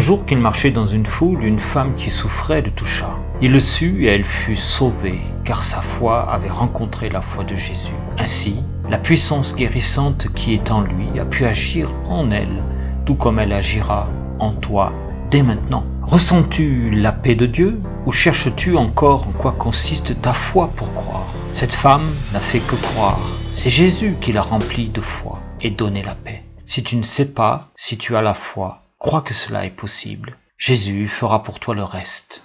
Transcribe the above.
jour qu'il marchait dans une foule, une femme qui souffrait le toucha. Il le sut et elle fut sauvée, car sa foi avait rencontré la foi de Jésus. Ainsi, la puissance guérissante qui est en lui a pu agir en elle, tout comme elle agira en toi dès maintenant. Ressens-tu la paix de Dieu ou cherches-tu encore en quoi consiste ta foi pour croire? Cette femme n'a fait que croire. C'est Jésus qui l'a remplie de foi et donné la paix. Si tu ne sais pas, si tu as la foi, crois que cela est possible. Jésus fera pour toi le reste.